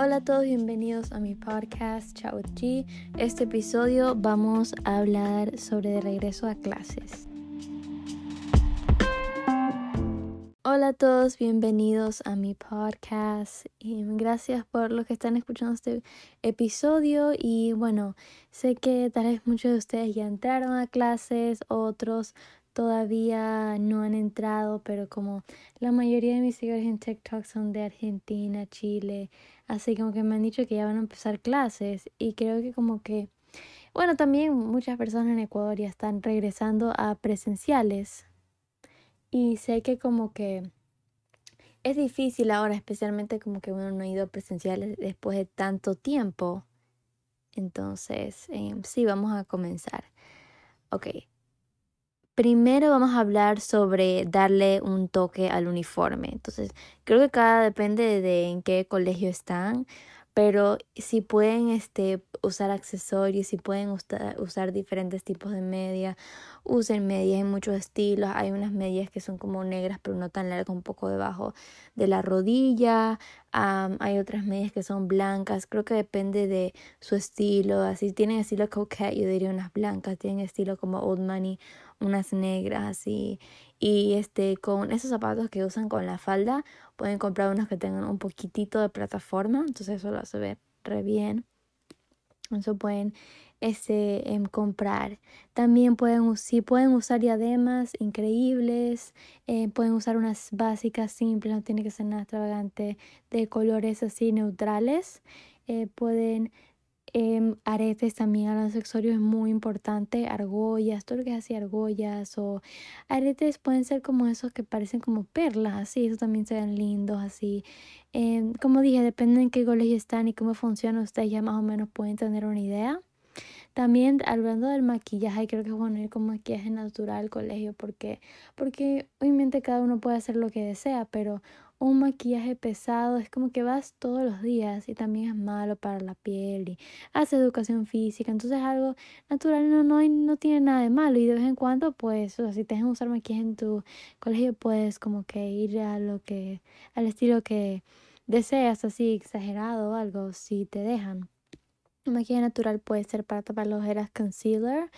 Hola a todos, bienvenidos a mi podcast Chao G. Este episodio vamos a hablar sobre de regreso a clases. Hola a todos, bienvenidos a mi podcast y gracias por los que están escuchando este episodio y bueno, sé que tal vez muchos de ustedes ya entraron a clases, otros todavía no han entrado, pero como la mayoría de mis seguidores en TikTok son de Argentina, Chile, así como que me han dicho que ya van a empezar clases y creo que como que, bueno, también muchas personas en Ecuador ya están regresando a presenciales y sé que como que es difícil ahora, especialmente como que uno no ha ido a presenciales después de tanto tiempo. Entonces, eh, sí, vamos a comenzar. Ok, Primero vamos a hablar sobre darle un toque al uniforme. Entonces, creo que cada depende de en qué colegio están, pero si pueden este, usar accesorios, si pueden usar, diferentes tipos de medias, usen medias en muchos estilos. Hay unas medias que son como negras, pero no tan largas, un poco debajo de la rodilla. Hay otras medias que son blancas. Creo que depende de su estilo. Así tienen estilo coquette, yo diría unas blancas. Tienen estilo como old money unas negras así. Y este, con esos zapatos que usan con la falda, pueden comprar unos que tengan un poquitito de plataforma. Entonces eso lo hace ver re bien. Eso pueden este, em, comprar. También pueden, si pueden usar diademas increíbles, eh, pueden usar unas básicas simples, no tiene que ser nada extravagante, de colores así neutrales. Eh, pueden Em, aretes también a los accesorios es muy importante, argollas, todo lo que es así, argollas o aretes pueden ser como esos que parecen como perlas, así, eso también se ven lindos, así. Em, como dije, depende en qué colegio están y cómo funciona, ustedes ya más o menos pueden tener una idea. También hablando del maquillaje, creo que es bueno ir con maquillaje natural al colegio porque, porque obviamente cada uno puede hacer lo que desea, pero un maquillaje pesado es como que vas todos los días y también es malo para la piel y hace educación física, entonces algo natural no, no, no tiene nada de malo y de vez en cuando pues, si te dejan usar maquillaje en tu colegio puedes como que ir a lo que, al estilo que deseas, así exagerado o algo, si te dejan. El maquillaje natural puede ser para tapar las ojeras concealer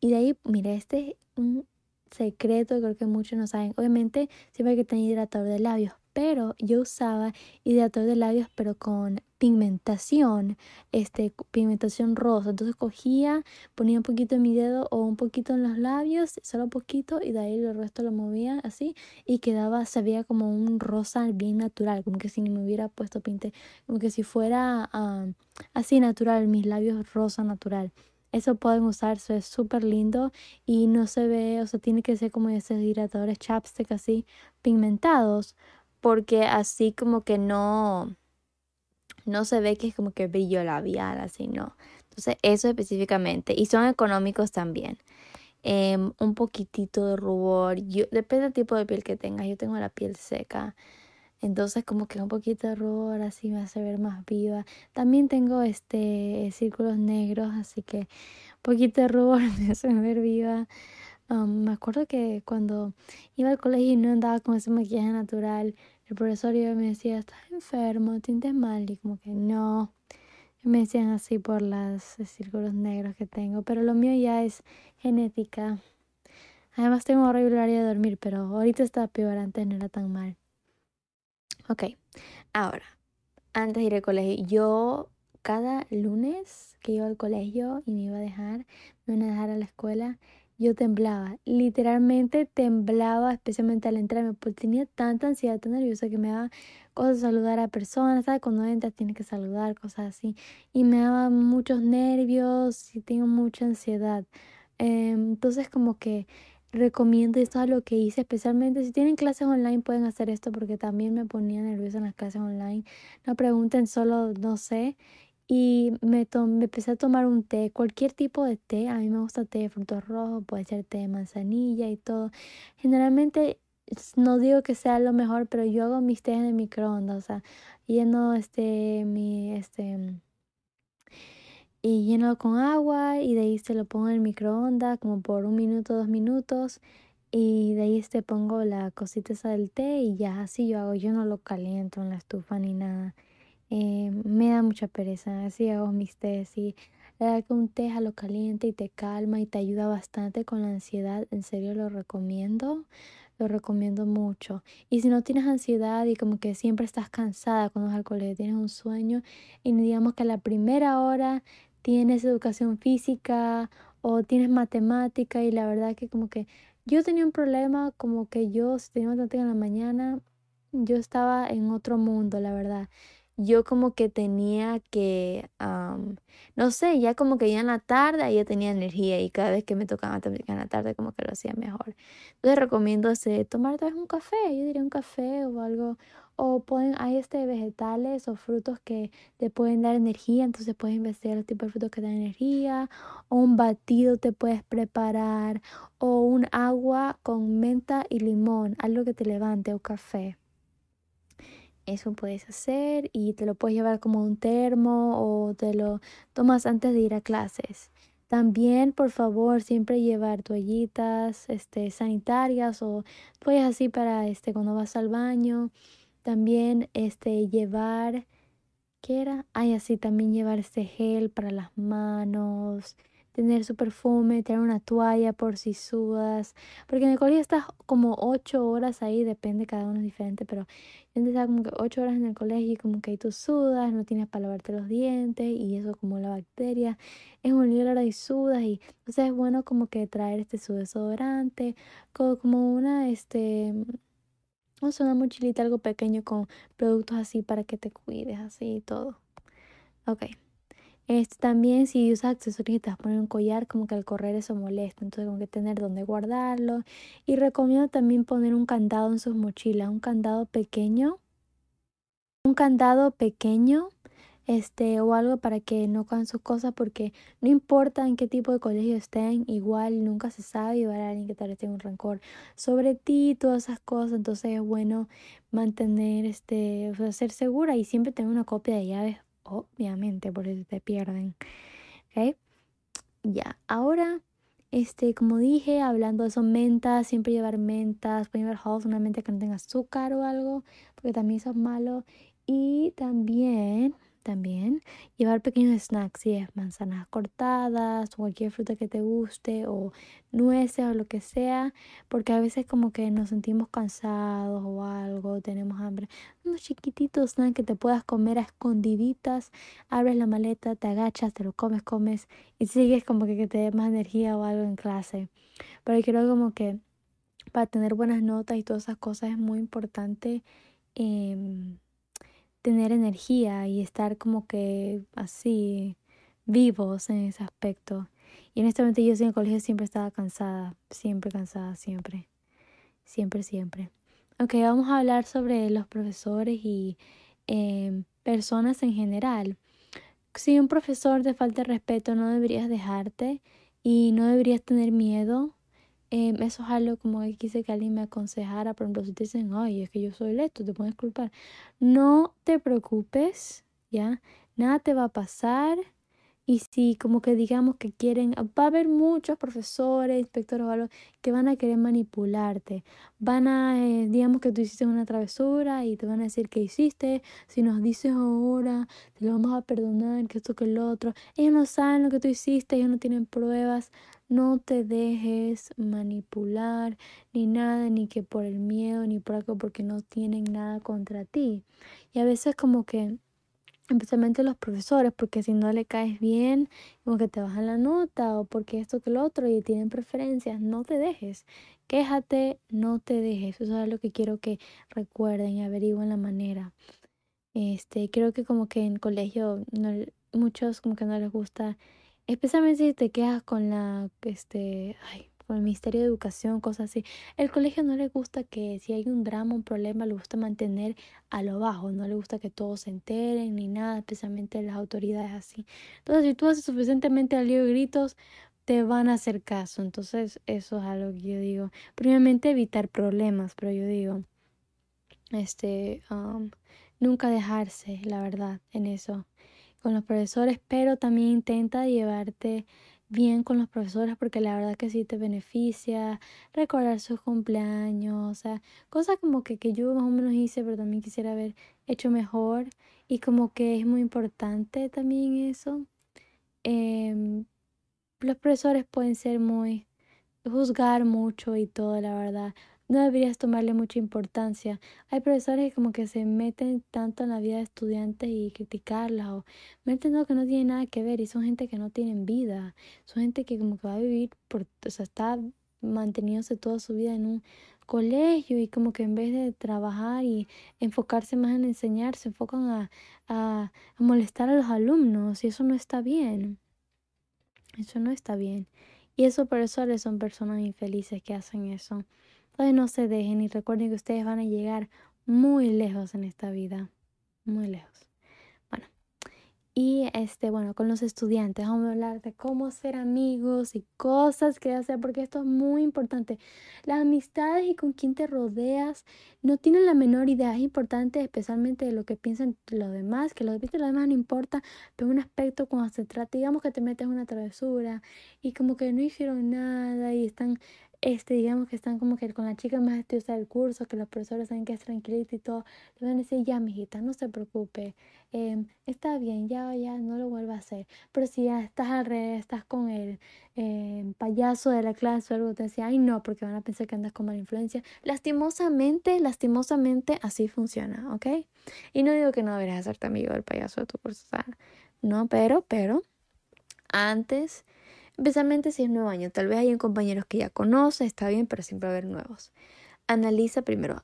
y de ahí, mira, este es un secreto, creo que muchos no saben. Obviamente siempre hay que tener hidratador de labios, pero yo usaba hidratador de labios pero con pigmentación, este, pigmentación rosa. Entonces cogía, ponía un poquito en mi dedo o un poquito en los labios, solo un poquito, y de ahí el resto lo movía así y quedaba, se veía como un rosa bien natural, como que si me hubiera puesto pinte, como que si fuera así natural, mis labios rosa natural. Eso pueden usarse, es súper lindo y no se ve, o sea, tiene que ser como esos hidratadores chapstick así pigmentados porque así como que no, no se ve que es como que brillo labial, así no. Entonces eso específicamente. Y son económicos también. Em, un poquitito de rubor. Yo, depende del tipo de piel que tengas. Yo tengo la piel seca. Entonces como que un poquito de rubor así me hace ver más viva. También tengo este círculos negros, así que un poquito de rubor me hace ver viva. Um, me acuerdo que cuando iba al colegio y no andaba con ese maquillaje natural, el profesor me decía, estás enfermo, te mal, y como que no. Me decían así por los círculos negros que tengo, pero lo mío ya es genética. Además tengo horrible área de dormir, pero ahorita está peor, antes no era tan mal. Ok, ahora, antes de ir al colegio, yo cada lunes que iba al colegio y me iba a dejar, me iban a dejar a la escuela, yo temblaba, literalmente temblaba, especialmente al entrarme, porque tenía tanta ansiedad, tan nerviosa que me daba cosas saludar a personas, ¿sabes? Cuando entras tienes que saludar, cosas así, y me daba muchos nervios y tengo mucha ansiedad. Em, entonces como que recomiendo esto a lo que hice, especialmente si tienen clases online pueden hacer esto porque también me ponía nerviosa en las clases online. No pregunten solo, no sé, y me, me empecé a tomar un té, cualquier tipo de té. A mí me gusta té de frutos rojos, puede ser té de manzanilla y todo. Generalmente no digo que sea lo mejor, pero yo hago mis tés en el microondas, o sea, lleno este mi este y lleno con agua y de ahí se lo pongo en el microondas como por un minuto, dos minutos y de ahí este pongo la cosita del té y ya así yo hago, yo no lo caliento en la estufa ni nada. Eh, me da mucha pereza, así hago mis tés y la verdad que un té a lo caliente y te calma y te ayuda bastante con la ansiedad, en serio lo recomiendo, lo recomiendo mucho. Y si no tienes ansiedad y como que siempre estás cansada cuando vas al tienes un sueño y digamos que a la primera hora tienes educación física o tienes matemática y la verdad que como que yo tenía un problema como que yo si tenía matemática en la mañana, yo estaba en otro mundo, la verdad yo como que tenía que, no sé, ya como que ya en la tarde ya tenía energía y cada vez que me tocaba matemática en la tarde como que lo hacía mejor. Entonces recomiendo ese, tomar tal vez un café, yo diría un café o algo, o pueden, hay este vegetales o frutos que te pueden dar energía, entonces puedes investigar los tipos de frutos que dan energía, o un batido te puedes preparar, o un agua con menta y limón, algo que te levante, o café. Eso puedes hacer y te lo puedes llevar como un termo o te lo tomas antes de ir a clases. También, por favor, siempre llevar toallitas este, sanitarias o toallas así para este, cuando vas al baño. También este, llevar, ¿qué era? Ay, así también llevar este gel para las manos tener su perfume, tener una toalla por si sudas, porque en el colegio estás como ocho horas ahí, depende, cada uno es diferente, pero yo estaba como que ocho horas en el colegio y como que ahí tú sudas, no tienes para lavarte los dientes y eso como la bacteria, es un lío y sudas y entonces es bueno como que traer este su desodorante, como, una, este, una mochilita, algo pequeño con productos así para que te cuides, así y todo. Ok. Este, también si usas accesorios te vas a poner un collar, como que al correr eso molesta, entonces como que tener donde guardarlo. Y recomiendo también poner un candado en sus mochilas, un candado pequeño, un candado pequeño, este, o algo para que no cojan sus cosas, porque no importa en qué tipo de colegio estén, igual nunca se sabe y va a alguien que tal vez tenga un rencor sobre ti, todas esas cosas, entonces es bueno mantener, este, o sea, ser segura y siempre tener una copia de llaves obviamente, por si te pierden. ¿Ok? Ya, ahora, este, como dije, hablando de eso, mentas, siempre llevar mentas, pueden llevar halls, una menta que no tenga azúcar o algo, porque también eso es malo. Y también también. Llevar pequeños snacks, si es manzanas cortadas, o cualquier fruta que te guste, o nueces o lo que sea, porque a veces como que nos sentimos cansados o algo, tenemos hambre. Unos chiquititos snacks que te puedas comer a escondiditas, abres la maleta, te agachas, te lo comes, comes y sigues como que, que te dé más energía o algo en clase. Pero creo como que para tener buenas notas y todas esas cosas es muy importante. Eh, tener energía y estar como que así vivos en ese aspecto. Y honestamente yo en el colegio siempre estaba cansada, siempre cansada, siempre, siempre, siempre. Ok, vamos a hablar sobre los profesores y em, personas en general. Si un profesor te falta respeto, no deberías dejarte y no deberías tener miedo Em, eso es algo como que quise que alguien me aconsejara. Por ejemplo, si te dicen, ay, es que yo soy lecto, te puedes culpar. No te preocupes, ¿ya? Nada te va a pasar. Y si como que digamos que quieren, va a haber muchos profesores, inspectores o algo que van a querer manipularte. Van a, eh, digamos que tú hiciste una travesura y te van a decir que hiciste. Si nos dices ahora, te lo vamos a perdonar, que esto, que lo otro. Ellos no saben lo que tú hiciste, ellos no tienen pruebas. No te dejes manipular ni nada, ni que por el miedo, ni por algo, porque no tienen nada contra ti. Y a veces como que, especialmente los profesores, porque si no le caes bien, como que te bajan la nota, o porque esto que lo otro, y tienen preferencias, no te dejes. Quéjate, no te dejes. Eso es lo que quiero que recuerden y averigüen la manera. Este, creo que como que en colegio no, muchos como que no les gusta especialmente si te quedas con la, este, ay, con el Ministerio de Educación, cosas así. El colegio no le gusta que si hay un drama, un problema, le gusta mantener a lo bajo, no le gusta que todos se enteren ni nada, especialmente las autoridades así. Entonces, si tú haces suficientemente al lío y gritos, te van a hacer caso. Entonces, eso es algo que yo digo. Primeramente, evitar problemas, pero yo digo, este, um, nunca dejarse, la verdad, en eso con los profesores, pero también intenta llevarte bien con los profesores porque la verdad que sí te beneficia, recordar sus cumpleaños, o sea, cosas como que, que yo más o menos hice, pero también quisiera haber hecho mejor y como que es muy importante también eso. Em, los profesores pueden ser muy, juzgar mucho y todo, la verdad. No deberías tomarle mucha importancia. Hay profesores que como que se meten tanto en la vida de estudiantes y criticarla o meten lo que no tiene nada que ver y son gente que no tienen vida. Son gente que como que va a vivir por, o sea, está manteniéndose toda su vida en un colegio y como que en vez de trabajar y enfocarse más en enseñar, se enfocan a, a, a molestar a los alumnos y eso no está bien. Eso no está bien. Y esos profesores son personas infelices que hacen eso. Entonces no se dejen y recuerden que ustedes van a llegar muy lejos en esta vida. Muy lejos. Y este, bueno, con los estudiantes vamos a hablar de cómo ser amigos y cosas que hacer, porque esto es muy importante. Las amistades y con quién te rodeas no tienen la menor idea. Es importante, especialmente de lo que piensan los demás, que lo que los demás no importa, pero un aspecto cuando se trata, digamos que te metes una travesura y como que no hicieron nada y están este, digamos que están como que con la chica más estudiosa del curso, que los profesores saben que es tranquilita y todo, le van a decir, ya, mijita, no se preocupe, eh, está bien, ya, ya, no lo vuelva a hacer. Pero si ya estás alrededor, estás con el eh, payaso de la clase o algo, te decía, ay, no, porque van a pensar que andas con mala influencia. Lastimosamente, lastimosamente, así funciona, ¿ok? Y no digo que no deberías hacerte amigo del payaso de tu curso, o sea, no, pero, pero, antes especialmente si es nuevo año. Tal vez hay compañeros que ya conoce, está bien, pero siempre va a haber nuevos. Analiza primero.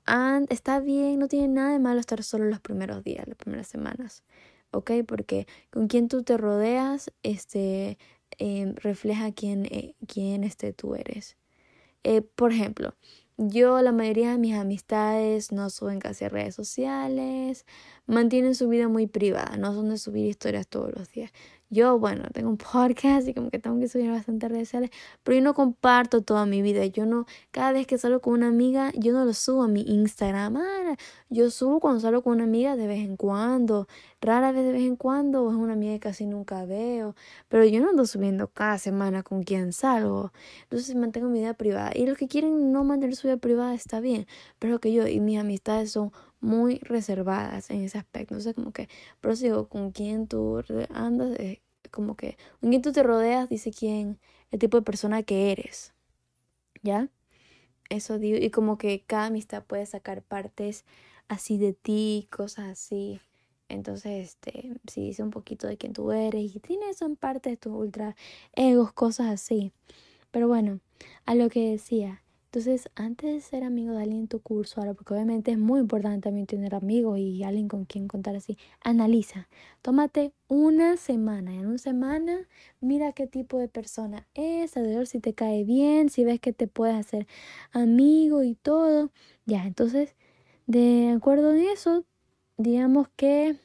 está bien, no tiene nada de malo estar solo los primeros días, las primeras semanas. ¿Ok? Porque con quien tú te rodeas, este, em, refleja quién, eh, quién este, tú eres. Eh, por ejemplo, yo, la mayoría de mis amistades no suben casi a redes sociales, mantienen su vida muy privada, no son de subir historias todos los días. Yo, bueno, tengo un podcast y como que tengo que subir bastante redes sociales, pero yo no comparto toda mi vida. Yo no, cada vez que salgo con una amiga, yo no lo subo a mi Instagram. Ah, yo subo cuando salgo con una amiga de vez en cuando, rara vez de vez en cuando, o es una amiga que casi nunca veo, pero yo no ando subiendo cada semana con quien salgo. Entonces mantengo mi vida privada. Y los que quieren no mantener su vida privada está bien, pero que yo y mis amistades son muy reservadas en ese aspecto. Entonces, como que, pero digo, con quién tú andas, eh, como que, con quién tú te rodeas, dice quién, el tipo de persona que eres. ¿Ya? Eso digo, y como que cada amistad puede sacar partes así de ti, cosas así. Entonces, este, si dice un poquito de quién tú eres y tiene eso en parte de tus ultra egos, cosas así. Pero bueno, a lo que decía, entonces, antes de ser amigo de alguien en tu curso, ahora, porque obviamente es muy importante también tener amigos y alguien con quien contar así, analiza. Tómate una semana. En una semana, mira qué tipo de persona es, a ver si te cae bien, si ves que te puedes hacer amigo y todo. Ya, entonces, de acuerdo en eso, digamos que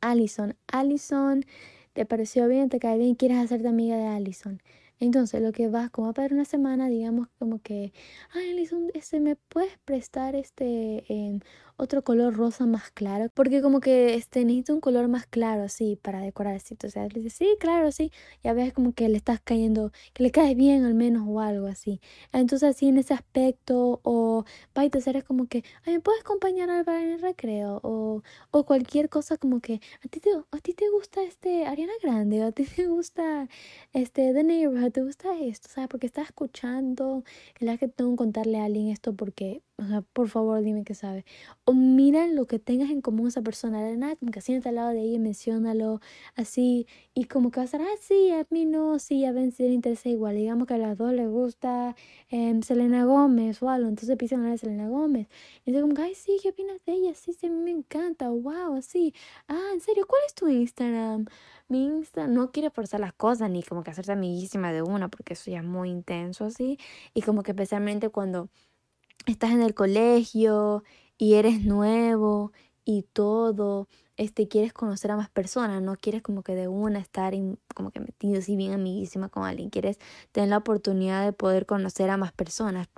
Allison, Allison, te pareció bien, te cae bien, quieres hacerte amiga de Allison. Entonces, lo que vas, como va a pasar una semana, digamos como que, ay, Alison, este, ¿me puedes prestar este, em, otro color rosa más claro, porque como que este, necesito un color más claro así para decorar así. Sea, le dice, sí, claro, sí. Ya ves como que le estás cayendo, que le caes bien al menos o algo así. Entonces así en ese aspecto o va y te es como que, ay, ¿me puedes acompañar al bar en el recreo? O, o cualquier cosa como que, ¿a ti, te, ¿a ti te gusta este Ariana Grande? ¿O a ti te gusta este The Neighborhood? ¿Te gusta esto? Sea, porque estás escuchando, la que tengo que contarle a alguien esto porque o sea, por favor, dime que sabe. O mira lo que tengas en común esa persona. De nada, como que siéntate al lado de ella y menciónalo así. Y como que vas a decir, ah, sí, a mí no, sí, a Ben sí le interesa igual. Digamos que a las dos les gusta eh, Selena Gómez o algo. Entonces empiezan a hablar de Selena Gómez. Y entonces como ay, sí, ¿qué opinas de ella? Sí, sí, a mí me encanta. Wow, así. Ah, en serio, ¿cuál es tu Instagram? Mi Instagram no quiere forzar las cosas ni como que hacerse amiguísima de una porque eso ya es muy intenso así. Y como que especialmente cuando estás en el colegio y eres nuevo y todo, este, quieres conocer a más personas, no quieres como que de una estar como que metido así bien amiguísima con alguien, quieres tener la oportunidad de poder conocer a más personas.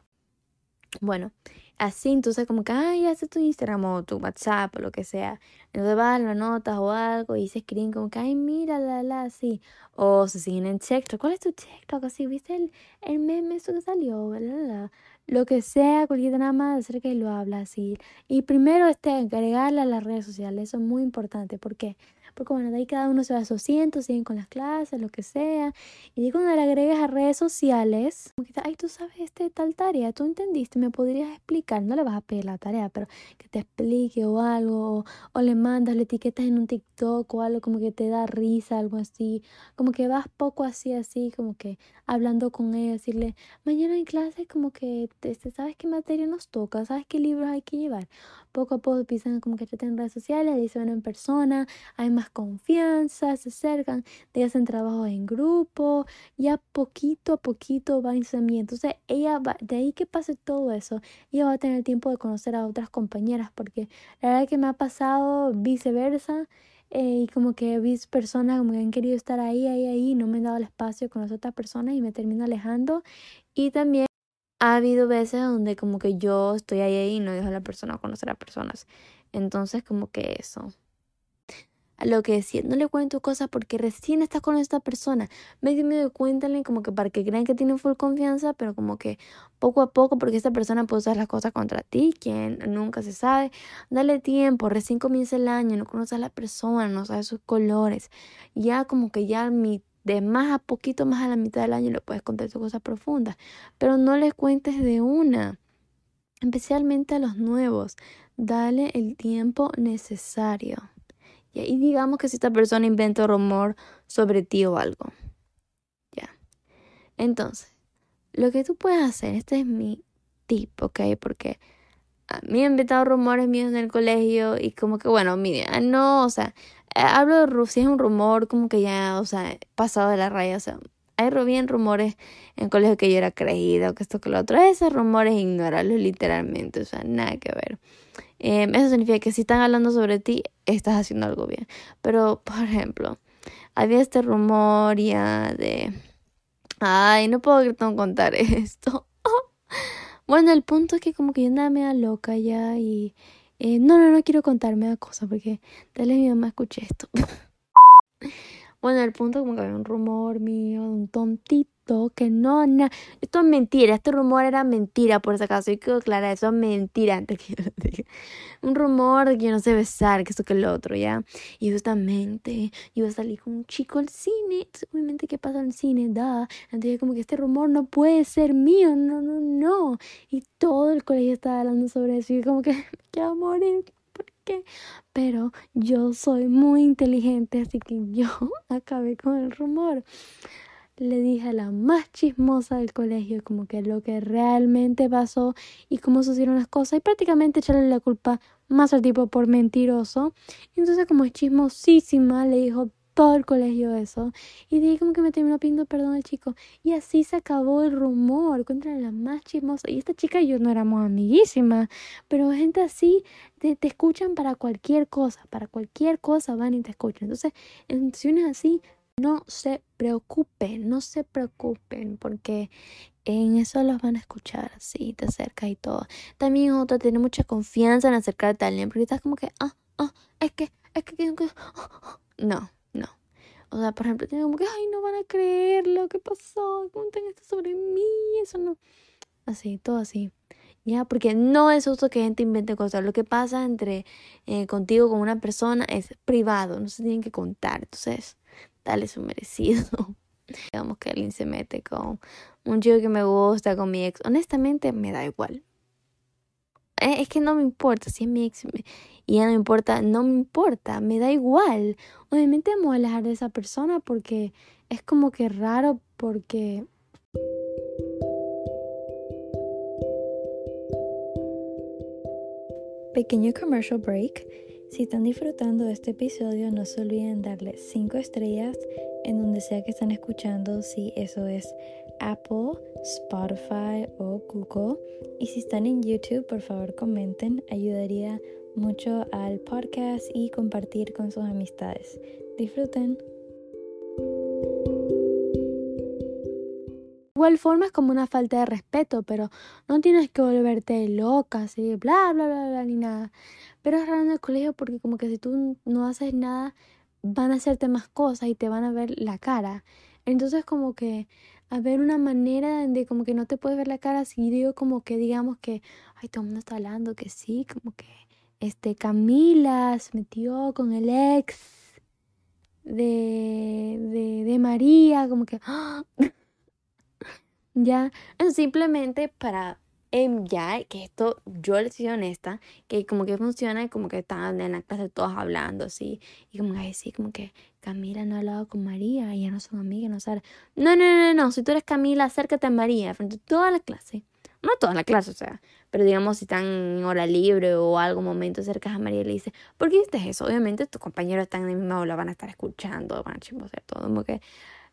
Bueno, así, entonces como que, ay, hace tu Instagram o tu WhatsApp o lo que sea. Entonces vas, lo notas o algo y se escriben como que, ay, mira, la, la, así. O se siguen en TikTok. ¿Cuál es tu TikTok? Así, ¿viste el, el meme eso que salió? La, la, la. Lo que sea, cualquier más, acerca y lo habla así. Y primero, este, agregarle a las redes sociales. Eso es muy importante. ¿Por qué? Porque bueno, de ahí cada uno se va a su asiento, siguen con las clases, lo que sea. Y cuando le agregues a redes sociales, como que, ay, tú sabes este tal tarea, tú entendiste, me podrías explicar, no le vas a pedir la tarea, pero que te explique o algo, o, le mandas, le etiquetas en un TikTok o algo como que te da risa, algo así, como que vas poco así, así, como que hablando con ella, decirle, mañana en clase como que, este, ¿sabes qué materia nos toca? ¿Sabes qué libros hay que llevar? Poco a poco empiezan como que en redes sociales, ahí se ven en persona, hay más confianza, se acercan, te hacen trabajo en grupo, ya poquito a poquito va enseñando. Entonces ella va, de ahí que pase todo eso, ella va a tener tiempo de conocer a otras compañeras, porque la verdad que me ha pasado viceversa. Eh, y como que visto personas como que han querido estar ahí, ahí, ahí, no me han dado el espacio con las otras personas y me termino alejando. Y también ha habido veces donde como que yo estoy ahí, ahí y no dejo a la persona conocer a personas. Entonces como que eso lo que decía, no le cuento cosas porque recién estás con esta persona. Medio medio cuéntale como que para que crean que tienen full confianza, pero como que poco a poco, porque esta persona puede usar las cosas contra ti, quien nunca se sabe. Dale tiempo, recién comienza el año, no conoces a la persona, no sabes sus colores. Ya como que ya mi de más a poquito más a la mitad del año le puedes contar tus cosas profundas, pero no le cuentes de una, especialmente a los nuevos. Dale el tiempo necesario. Y digamos que si esta persona inventa rumor sobre ti o algo. Ya. Entonces, lo que tú puedes hacer, este es mi tip, ¿ok? Porque a mí he inventado rumores míos en el colegio y como que, bueno, mira, no, o sea, eh, hablo de si es un rumor, como que ya, o sea, pasado de la raya, o sea, hay bien rumores en colegio que yo era creído, que esto, que lo otro. Esos rumores ignóralo literalmente, o sea, nada que ver. Em, eso significa que si están hablando sobre ti, estás haciendo algo bien. Pero, por ejemplo, había este rumor ya de... Ay, no puedo contar esto. bueno, el punto es que como que yo andaba media loca ya y... Eh, no, no, no quiero contarme la cosa porque tal vez mi mamá escuche esto. bueno, el punto como que había un rumor mío, un tontito que no, no, esto es mentira, este rumor era mentira por si acaso, y quiero aclarar, eso es mentira antes que yo lo diga. Un rumor de que yo no sé besar, que esto que lo otro, ¿ya? Y justamente iba a salir con un chico al cine, obviamente, ¿qué pasa el cine? Da, entonces como que este rumor no puede ser mío, no, no, no. Y todo el colegio estaba hablando sobre eso, y como que me quiero morir, ¿por Pero yo soy muy inteligente, así que yo acabé con el rumor le dije a la más chismosa del colegio como que lo que realmente pasó y cómo sucedieron las cosas y prácticamente echarle la culpa más al tipo por mentiroso. Entonces como es chismosísima le dijo todo el colegio eso y dije como que me terminó pidiendo perdón al chico y así se acabó el rumor contra la más chismosa y esta chica y yo no éramos amiguísimas pero gente así te, escuchan para cualquier cosa para cualquier cosa van y te escuchan entonces en situaciones así no se preocupen, no se preocupen, porque en eso los van a escuchar, sí, te acercas y todo. También otra, tener mucha confianza en acercarte a alguien, porque estás como que, ah, ah, es que, es que, que, no, no. O sea, por ejemplo, tiene como que, ay, no van a creer lo que pasó, cuenten esto sobre mí, eso no. Así, todo así. ¿ya? Porque no es justo que gente invente cosas. Lo que pasa entre eh, contigo con una persona es privado, no se tienen que contar. Entonces, dale su merecido. Digamos que alguien se mete con un chico que me gusta, con mi ex. Honestamente, me da igual. Eh, es que no me importa si es mi ex y ya no importa, no me importa, me da igual. Obviamente vamos a alejar de esa persona porque es como que raro porque... Pequeño commercial break. Si están disfrutando de este episodio, no se olviden darle 5 estrellas en donde sea que están escuchando, si eso es Apple, Spotify o Google. Y si están en YouTube, por favor comenten, ayudaría mucho al podcast y compartir con sus amistades. Disfruten. igual forma es como una falta de respeto, pero no tienes que volverte loca, así, bla, bla, bla, bla, ni nada. Pero es raro en el colegio porque como que si tú no haces nada, van a hacerte más cosas y te van a ver la cara. Entonces como que haber una manera de como que no te puedes ver la cara si digo como que digamos que, ay, todo el mundo está hablando que sí, como que este Camila se metió con el ex de, de, de María, como que... Ya, simplemente para em, ya, que esto yo les soy honesta, que como que funciona, como que están en la clase todos hablando así, y como que como que Camila no ha hablado con María, ya no son amigas, no saben. No, no, no, no, si tú eres Camila, acércate a María frente a toda la clase. No toda la clase, o sea, pero digamos si están en hora libre o algo momento acercas a María le dices, ¿por qué hiciste eso? Obviamente tus compañeros están en el mismo aula, van a estar escuchando, van a chismosear todo, como que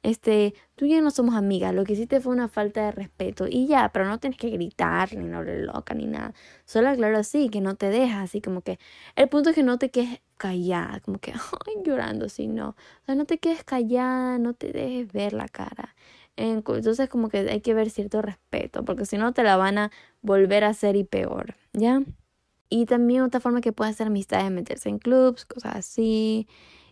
este, tú y yo no somos amigas, lo que hiciste fue una falta de respeto y ya, pero no tienes que gritar ni no loca ni nada. Solo aclaro así, que no te dejas, así como que el punto es que no te quedes callada, como que ay, llorando así, no. O sea, no te quedes callada, no te dejes ver la cara. Entonces como que hay que ver cierto respeto, porque si no te la van a volver a hacer y peor, ¿ya? Y también otra forma que puedes hacer amistades, meterse en clubs, cosas así.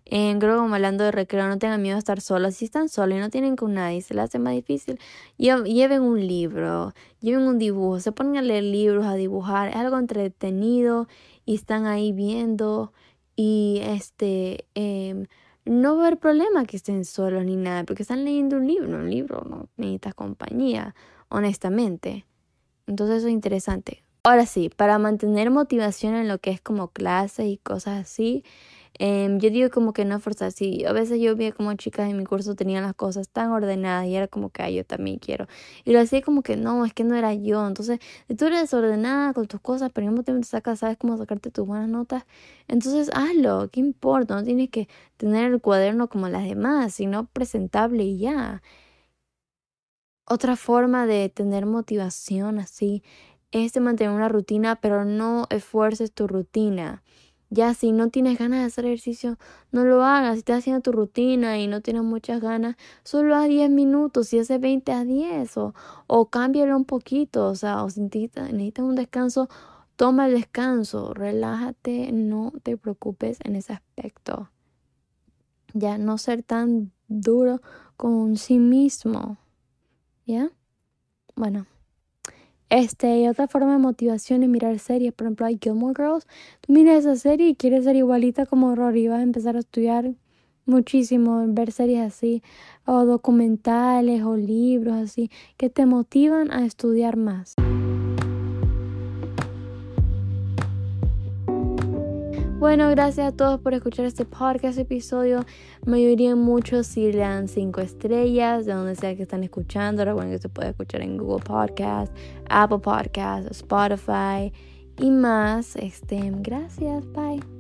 En, creo hablando de recreo, no tengan miedo a estar solos. Si están solos y no tienen con nadie, se les hace más difícil. Lleven un libro, lleven un dibujo, se ponen a leer libros, a dibujar. Es algo entretenido y están ahí viendo. Y este, eh, no va a haber problema que estén solos ni nada, porque están leyendo un libro. Un libro no necesita compañía, honestamente. Entonces eso es interesante. Ahora sí, para mantener motivación en lo que es como clase y cosas así, Em, yo digo como que no forzar, sí, a veces yo vi como chicas en mi curso tenían las cosas tan ordenadas y era como que yo también quiero. Y lo hacía como que no, es que no era yo. Entonces, si tú eres desordenada con tus cosas, pero al mismo tiempo te sacas, sabes cómo sacarte tus buenas notas, entonces hazlo, ¿qué importa? No tienes que tener el cuaderno como las demás, sino presentable y ya. Otra forma de tener motivación así es de mantener una rutina, pero no esfuerces tu rutina. Ya si no tienes ganas de hacer ejercicio, no lo hagas. Si estás haciendo tu rutina y no tienes muchas ganas, solo haz 10 minutos. Si hace 20 a 10 o, o cámbialo un poquito. O sea, o si necesitas, necesitas un descanso, toma el descanso. Relájate, no te preocupes en ese aspecto. Ya no ser tan duro con sí mismo. ¿Ya? Bueno. Este, y otra forma de motivación es mirar series. Por ejemplo, hay Gilmore Girls. Tú miras esa serie y quieres ser igualita como Rory. Vas a empezar a estudiar muchísimo, ver series así, o documentales, o libros así, que te motivan a estudiar más. Bueno, gracias a todos por escuchar este podcast episodio. Me ayudaría mucho si le dan 5 estrellas de donde sea que están escuchando. Recuerden que se puede escuchar en Google Podcast, Apple Podcast, Spotify y más. Este, gracias, bye.